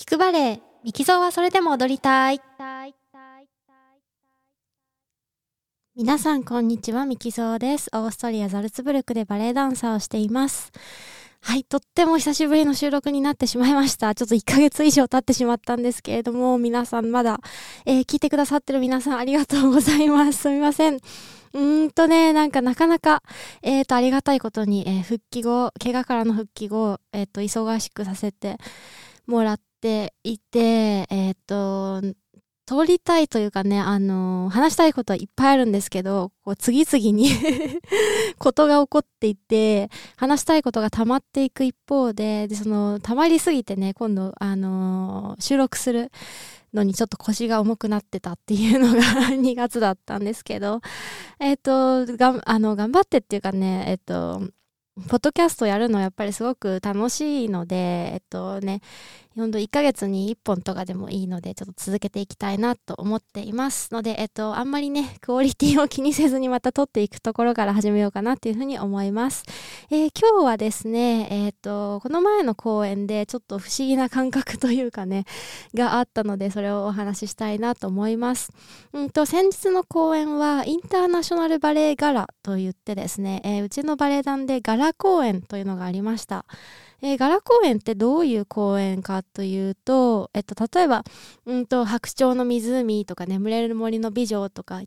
聞くバレエミキゾーはそれでも踊りたい。皆さんこんにちは。ミキゾーです。オーストリアザルツブルクでバレエダンサーをしています。はいとっても久しぶりの収録になってしまいました。ちょっと1ヶ月以上経ってしまったんですけれども皆さんまだ、えー、聞いてくださってる皆さんありがとうございます。すみません。うーんとね、なんかなかなか、えっ、ー、と、ありがたいことに、えー、復帰後、怪我からの復帰後、えっ、ー、と、忙しくさせてもらっていて、えっ、と、通りたいというかね、あの話したいことはいっぱいあるんですけど、こう次々に ことが起こっていて、話したいことが溜まっていく一方で、で、その、溜まりすぎてね、今度、あの収録するのにちょっと腰が重くなってたっていうのが 2月だったんですけど、えっ、ー、と、があの、頑張ってっていうかね、えっ、と、ポッドキャストやるのやっぱりすごく楽しいので、えっとね、本当1ヶ月に1本とかでもいいので、ちょっと続けていきたいなと思っていますので、えっと、あんまりね、クオリティを気にせずにまた撮っていくところから始めようかなっていうふうに思います。えー、今日はですね、えっと、この前の公演でちょっと不思議な感覚というかね、があったので、それをお話ししたいなと思います。うんと、先日の公演は、インターナショナルバレエガラと言ってですね、えー、うちのバレエ団でガラ公演というのがありました。えー、ガラ公園ってどういう公園かというと、えっと、例えば、うんと、白鳥の湖とか眠れる森の美女とか、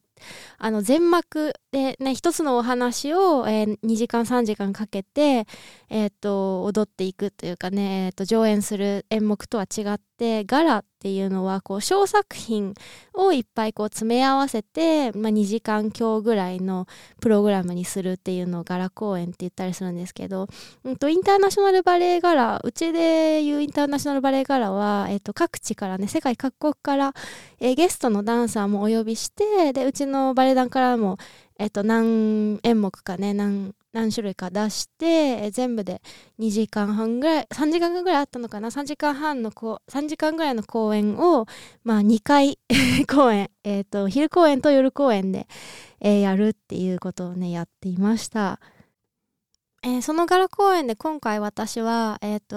あの、全幕でね、一つのお話を、えー、2時間3時間かけて、えっ、と、踊っていくというかね、えっ、と、上演する演目とは違って、ガラっていうのは、こう、小作品をいっぱいこう詰め合わせて、まあ、2時間強ぐらいのプログラムにするっていうのをガラ公演って言ったりするんですけど、うんと、インターナショナルバレエガラ、うちでいうインターナショナルバレエガラは、えっ、と、各地からね、世界各国から、えー、ゲストのダンサーもお呼びして、で、うちのバレエ団からも、えっと、何演目かね、何、何種類か出して、全部で2時間半ぐらい、3時間ぐらいあったのかな ?3 時間半のこ、3時間ぐらいの公演を、まあ2回 公演、えっ、と、昼公演と夜公演で、えー、やるっていうことをね、やっていました。えー、その柄公演で今回私は、えっ、ー、と、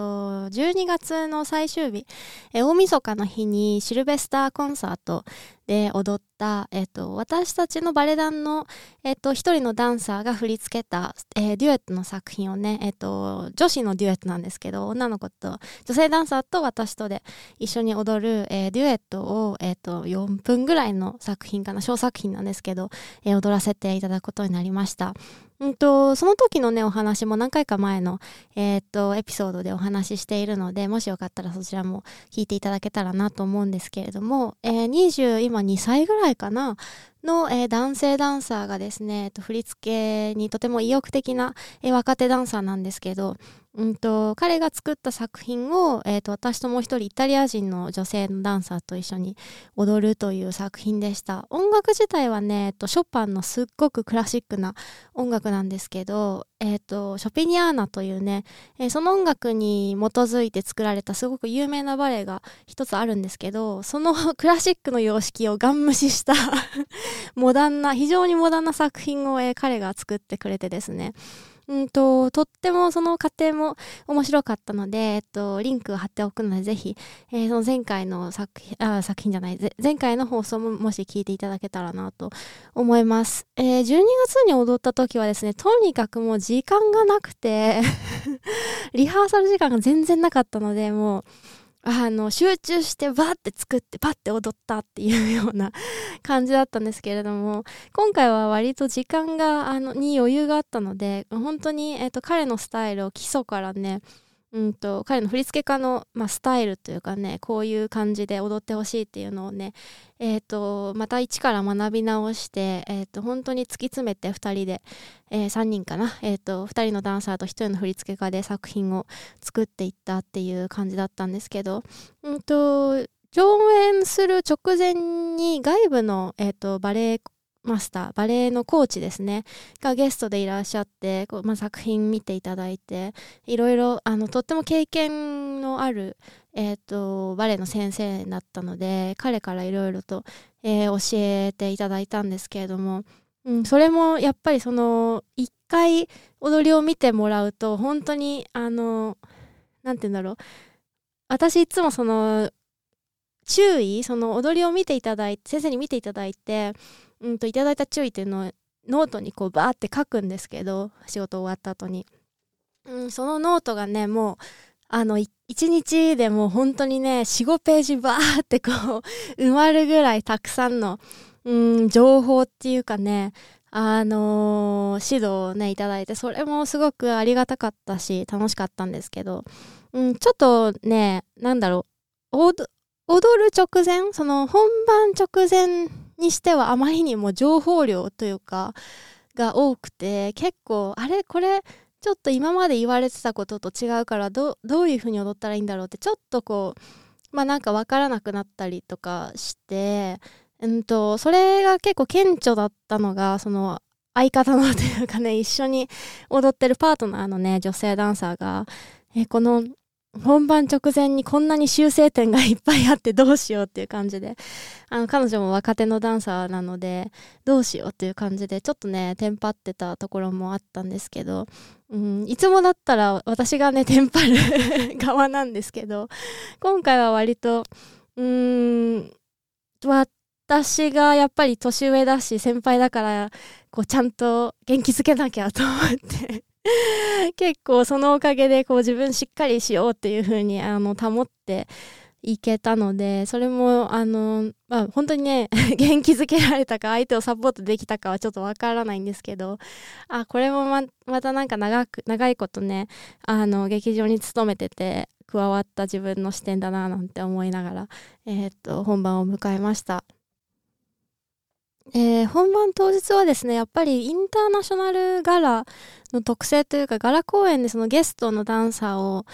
12月の最終日、えー、大晦日の日にシルベスターコンサートで踊った、えっ、と、私たちのバレエ団の、えっ、と、一人のダンサーが振り付けた、えー、デュエットの作品をね、えっ、と、女子のデュエットなんですけど、女の子と、女性ダンサーと私とで一緒に踊る、えー、デュエットを、えっ、と、4分ぐらいの作品かな、小作品なんですけど、えー、踊らせていただくことになりました。んと、その時のね、お話も何回か前の、えー、と、エピソードでお話ししているので、もしよかったらそちらも聞いていただけたらなと思うんですけれども、えー、20、今2歳ぐらいかな、の、えー、男性ダンサーがですね、えっと、振り付けにとても意欲的な、えー、若手ダンサーなんですけど、うんと、彼が作った作品を、えーと、私ともう一人イタリア人の女性のダンサーと一緒に踊るという作品でした。音楽自体はね、えーと、ショパンのすっごくクラシックな音楽なんですけど、えーと、ショピニアーナというね、えー、その音楽に基づいて作られたすごく有名なバレエが一つあるんですけどその クラシックの様式をガン無視した モダンな非常にモダンな作品を、えー、彼が作ってくれてですね。うんと、とってもその過程も面白かったので、えっと、リンクを貼っておくので、ぜひ、えー、その前回の作品、あ、作品じゃない、前回の放送ももし聞いていただけたらなと思います。えー、12月に踊った時はですね、とにかくもう時間がなくて リハーサル時間が全然なかったので、もう、あの、集中してバーって作ってバッて踊ったっていうような感じだったんですけれども、今回は割と時間が、あの、に余裕があったので、本当に、えっ、と、彼のスタイルを基礎からね、うんと、彼の振付家の、まあ、スタイルというかね、こういう感じで踊ってほしいっていうのをね、え、ー、と、また一から学び直して、え、ー、と、本当に突き詰めて2人で、えー、3人かな、えっ、と、2人のダンサーと1人の振付家で作品を作っていったっていう感じだったんですけど、うんと、上演する直前に外部の、えっと、バレエマスター、バレエのコーチですね、がゲストでいらっしゃって、こうまあ、作品見ていただいて、いろいろ、あの、とっても経験のある、え、ー、と、バレエの先生だったので、彼からいろいろと、えー、教えていただいたんですけれども、うん、それもやっぱりその、一回踊りを見てもらうと、本当に、あの、なんて言うんだろう、私いつもその注意その踊りを見ていただいて先生に見ていただいてうんといただいた注意っていうのをノートにこうバーって書くんですけど仕事終わった後に、うん、そのノートがねもうあの一日でも本当にね45ページバーってこう 埋まるぐらいたくさんの、うん、情報っていうかねあのー、指導をねいただいてそれもすごくありがたかったし楽しかったんですけど、うん、ちょっとねなんだろう踊る直前その本番直前にしてはあまりにも情報量というかが多くて結構あれこれちょっと今まで言われてたことと違うからどういう風に踊ったらいいんだろうってちょっとこうまあなんか分からなくなったりとかしてうんとそれが結構顕著だったのがその相方のというかね一緒に踊ってるパートナーのね女性ダンサーがえこの本番直前にこんなに修正点がいっぱいあってどうしようっていう感じで、あの、彼女も若手のダンサーなので、どうしようっていう感じで、ちょっとね、テンパってたところもあったんですけど、うん、いつもだったら私がね、テンパる側なんですけど、今回は割と、うーん、私がやっぱり年上だし、先輩だから、こう、ちゃんと元気づけなきゃと思って。結構そのおかげでこう自分しっかりしようっていう風にあの保っていけたのでそれもあの、まあ、本当にね 元気づけられたか相手をサポートできたかはちょっとわからないんですけどあこれもままたなんか長く長いことねあの劇場に勤めてて加わった自分の視点だななんて思いながら、えー、っと本番を迎えました。えー、本番当日はですね、やっぱりインターナショナルガラの特性というか、ガラ公演でそのゲストのダンサーを、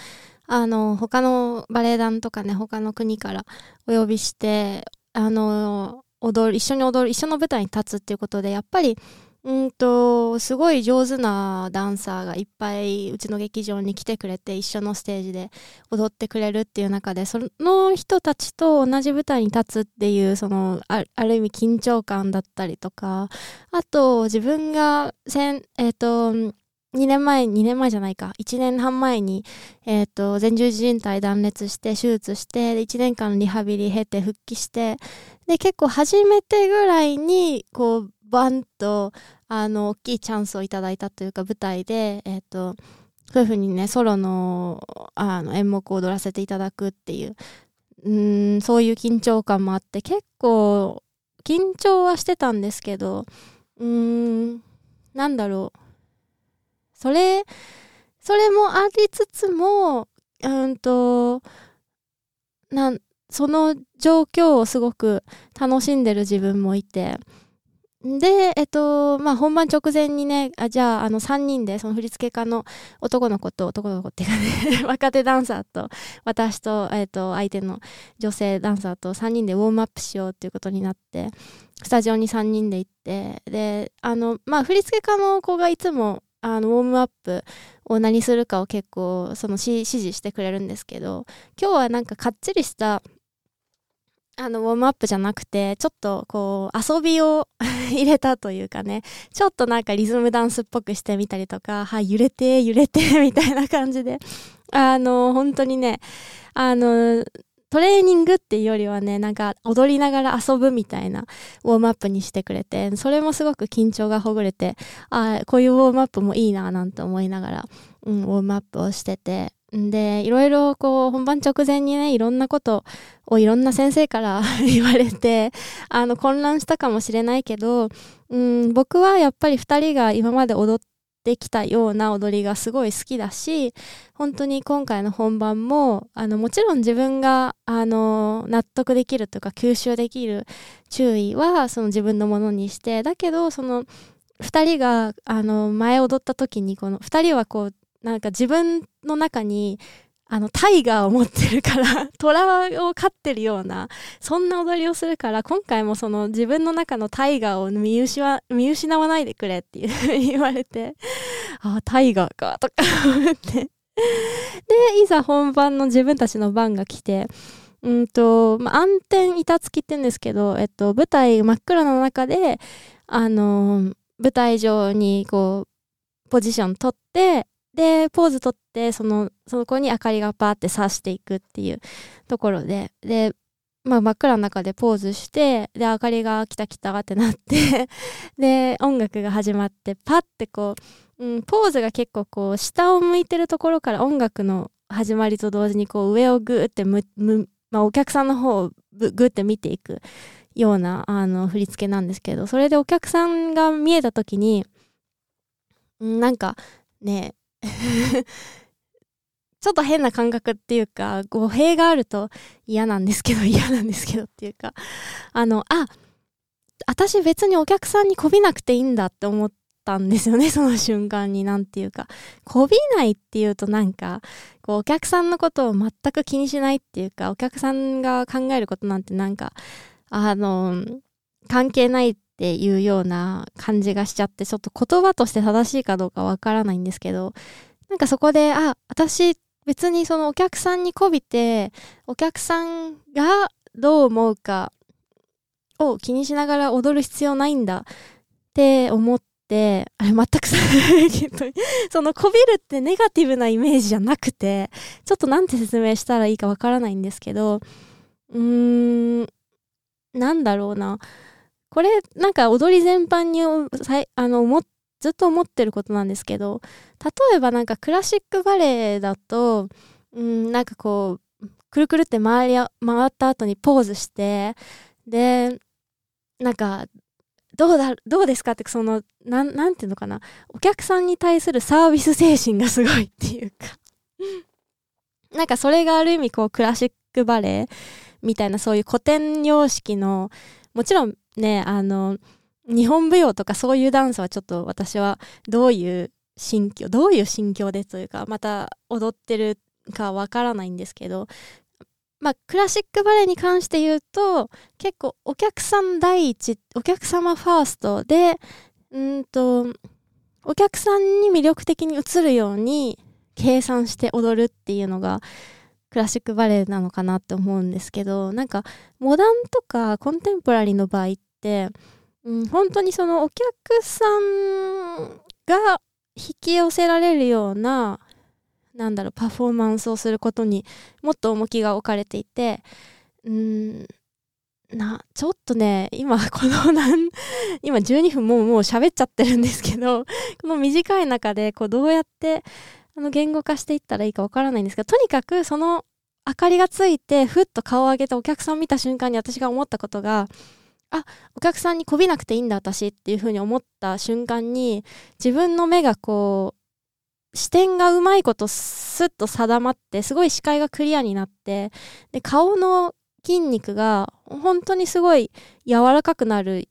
あの、他のバレエ団とかね、他の国からお呼びして、あの、踊る、一緒に踊る、一緒の舞台に立つっていうことで、やっぱり、うんと、すごい上手なダンサーがいっぱいうちの劇場に来てくれて一緒のステージで踊ってくれるっていう中でその人たちと同じ舞台に立つっていうそのある意味緊張感だったりとかあと自分がせんえっ、ー、と2年前、2年前じゃないか、1年半前に、えっ、ー、と、前十字靭帯断裂して、手術して、1年間リハビリ経て復帰して、で、結構初めてぐらいに、こう、バンとあの大きいチャンスをいただいたというか舞台で、えーと、夫婦にねソロのあの演目を踊らせていただくっていううんそういう緊張感もあって結構緊張はしてたんですけどうーんなんだろう。それそれもありつつもうんとなんその状況をすごく楽しんでる自分もいて。で、えっと、まあ、本番直前にね、あじゃあ、あの、3人で、その振付家の男の子と、男の子っていうかね、若手ダンサーと、私と、えっと、相手の女性ダンサーと3人でウォームアップしようっていうことになって、スタジオに3人で行って、で、あの、まあ、振付家の子がいつも、あの、ウォームアップを何するかを結構、その、指示してくれるんですけど、今日はなんかかっちりした、あの、ウォームアップじゃなくて、ちょっとこう、遊びを 入れたというかね、ちょっとなんかリズムダンスっぽくしてみたりとか、はい、揺れて、揺れて、みたいな感じで、あの、本当にね、あの、トレーニングっていうよりはね、なんか踊りながら遊ぶみたいなウォームアップにしてくれて、それもすごく緊張がほぐれて、ああこういうウォームアップもいいななんて思いながら、うん、ウォームアップをしてて、で、いろいろこう本番直前にね、いろんなことをいろんな先生から 言われて、あの混乱したかもしれないけど、うん、僕はやっぱり2人が今まで踊ってきたような踊りがすごい好きだし、本当に今回の本番も、あの、もちろん自分が、あの、納得できるとか吸収できる注意は、その自分のものにして、だけど、その、2人が、あの、前踊った時に、この2人はこう、なんか自分の中にあの、タイガーを持ってるから、虎を飼ってるような、そんな踊りをするから、今回もその自分の中のタイガーを見失わ見失わないでくれっていう言われて、ああ、タイガーか、とか 思って。で、いざ本番の自分たちの番が来て、うんと、まあ、暗転板付きって言うんですけど、えっと、舞台真っ暗の中で、あの、舞台上にこう、ポジション取って、で、ポーズ取って、その、そこに明かりがパーって刺していくっていうところで、で、まあ真っ暗の中でポーズして、で、明かりが来た来たってなって。で、音楽が始まって、パッてこう、うん、ポーズが結構こう、下を向いてるところから音楽の始まりと同時にこう、上をグーってむ、む、まあお客さんの方をグーって見ていくような、あの、振り付けなんですけど、それでお客さんが見えた時に、なんか、ね、ちょっと変な感覚っていうか、語弊があると嫌なんですけど、嫌なんですけどっていうか、あの、あ、私別にお客さんにこびなくていいんだって思ったんですよね、その瞬間に、なんていうか。こびないっていうとなんか、こう、お客さんのことを全く気にしないっていうか、お客さんが考えることなんてなんか、あの、関係ないっていうような感じがしちゃって、ちょっと言葉として正しいかどうかわからないんですけど、なんかそこで、あ、私別にそのお客さんにこびて、お客さんがどう思うかを気にしながら踊る必要ないんだって思って、あれ全くそのこびるってネガティブなイメージじゃなくて、ちょっとなんて説明したらいいかわからないんですけど、うーん、なんだろうな。これ、なんか踊り全般にあの思ずっと思ってることなんですけど例えばなんかクラシックバレエだとうんなんかこうくるくるって回り回った後にポーズしてでなんかどうだどうですかってそのななんていうのかな。お客さんに対するサービス精神がすごいっていうか。なんかそれがある意味こうクラシックバレエみたいなそういう古典様式のもちろんねあの日本舞踊とかそういうダンスはちょっと私はどういう心境、どういう心境でというか、また踊ってるかわからないんですけど、まあ、クラシックバレエに関して言うと、結構お客さん第一、お客様ファーストで、うんと、お客さんに魅力的に映るように計算して踊るっていうのが、クラシックバレエなのかなって思うんですけど、なんか、モダンとかコンテンポラリーの場合って、うん、本当にそのお客さんが引き寄せられるような、なんだろう、パフォーマンスをすることにもっと重きが置かれていて、うん、な、ちょっとね、今、このなん、今12分もうもう喋っちゃってるんですけど、この短い中で、こう、どうやって、あの、言語化していったらいいかわからないんですが、とにかく、その、明かりがついて、ふっと顔を上げてお客さん見た瞬間に私が思ったことが、あお客さんにこびなくていいんだ私っていうふうに思った瞬間に自分の目がこう視点がうまいことスッと定まってすごい視界がクリアになってで顔の筋肉が本当にすごい柔らかくなる、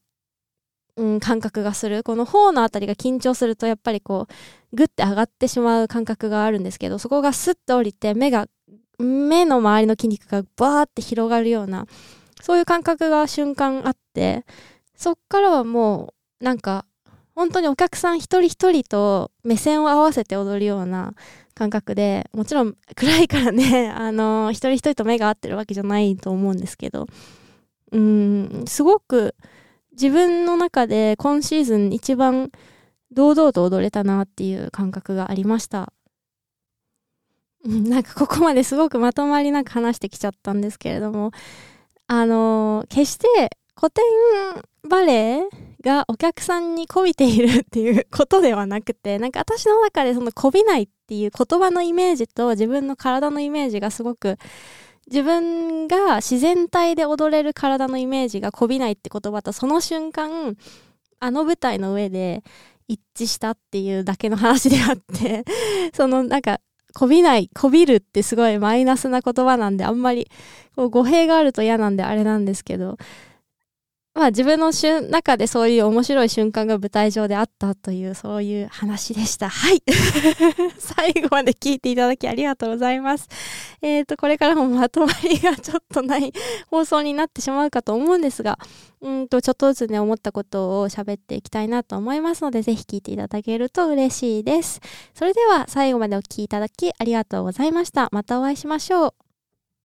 うん、感覚がする。この頬のあたりが緊張するとやっぱりこうグッて上がってしまう感覚があるんですけどそこがスッと降りて目が目の周りの筋肉がバーって広がるようなそういう感覚が瞬間あって、そっからはもう、なんか、本当にお客さん一人一人と目線を合わせて踊るような感覚で、もちろん暗いからね、あの、一人一人と目が合ってるわけじゃないと思うんですけど、うん、すごく自分の中で今シーズン一番堂々と踊れたなっていう感覚がありました。なんかここまですごくまとまりなく話してきちゃったんですけれども、あのー、決して古典バレエがお客さんにこびているっていうことではなくて、なんか私の中でそのこびないっていう言葉のイメージと自分の体のイメージがすごく自分が自然体で踊れる体のイメージがこびないって言葉とその瞬間あの舞台の上で一致したっていうだけの話であって そのなんかこびない、こびるってすごいマイナスな言葉なんで、あんまりこう語弊があると嫌なんであれなんですけど、まあ自分の中でそういう面白い瞬間が舞台上であったというそういう話でした。はい。最後まで聞いていただきありがとうございます。えっ、ー、と、これからもまとまりがちょっとない放送になってしまうかと思うんですが、うんと、ちょっとずつね、思ったことを喋っていきたいなと思いますので、ぜひ聞いていただけると嬉しいです。それでは最後までお聴きいただきありがとうございました。またお会いしましょう。